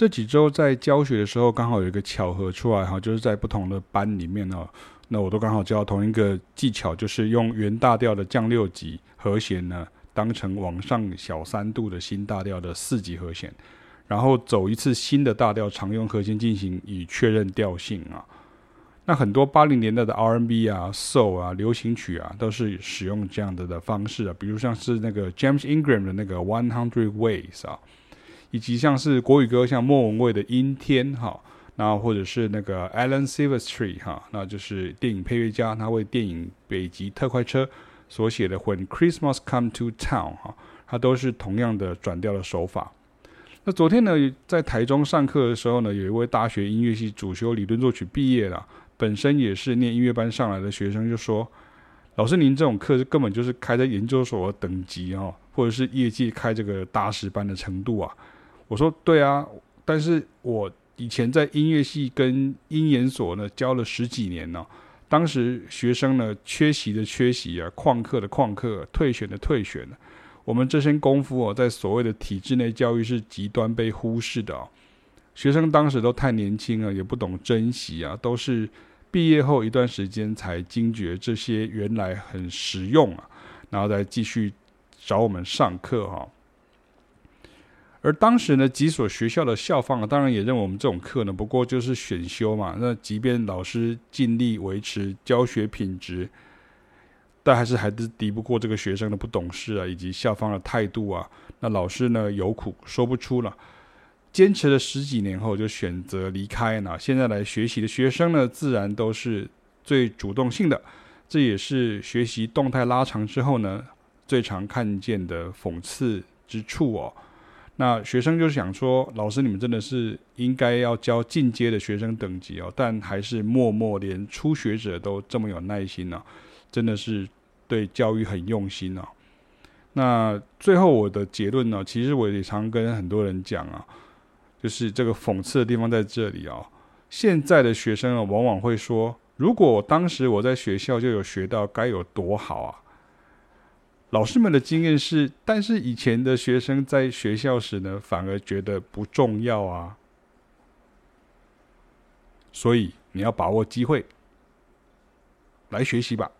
这几周在教学的时候，刚好有一个巧合出来哈，就是在不同的班里面呢，那我都刚好教同一个技巧，就是用原大调的降六级和弦呢，当成往上小三度的新大调的四级和弦，然后走一次新的大调常用和弦进行，以确认调性啊。那很多八零年代的 R&B 啊、Soul 啊、流行曲啊，都是使用这样的的方式啊，比如像是那个 James Ingram 的那个 One Hundred Ways 啊。以及像是国语歌，像莫文蔚的《阴天》哈，那或者是那个 Alan Silvestri 哈，那就是电影配乐家，他为电影《北极特快车》所写的《When Christmas Come to Town》哈，他都是同样的转调的手法。那昨天呢，在台中上课的时候呢，有一位大学音乐系主修理论作曲毕业了，本身也是念音乐班上来的学生，就说：“老师，您这种课根本就是开在研究所的等级哦，或者是业界开这个大师班的程度啊。”我说对啊，但是我以前在音乐系跟音研所呢教了十几年呢，当时学生呢缺席的缺席啊，旷课的旷课，退选的退选，我们这身功夫哦，在所谓的体制内教育是极端被忽视的哦。学生当时都太年轻了，也不懂珍惜啊，都是毕业后一段时间才惊觉这些原来很实用啊，然后再继续找我们上课哈。而当时呢，几所学校的校方啊，当然也认为我们这种课呢，不过就是选修嘛。那即便老师尽力维持教学品质，但还是还是敌不过这个学生的不懂事啊，以及校方的态度啊。那老师呢，有苦说不出了，坚持了十几年后就选择离开。那现在来学习的学生呢，自然都是最主动性的，这也是学习动态拉长之后呢，最常看见的讽刺之处哦。那学生就想说，老师，你们真的是应该要教进阶的学生等级哦，但还是默默连初学者都这么有耐心呢、真的是对教育很用心哦、那最后我的结论呢，其实我也常跟很多人讲啊，就是这个讽刺的地方在这里啊。现在的学生啊，往往会说，如果当时我在学校就有学到，该有多好啊。老师们的经验是，但是以前的学生在学校时呢，反而觉得不重要啊。所以你要把握机会来学习吧。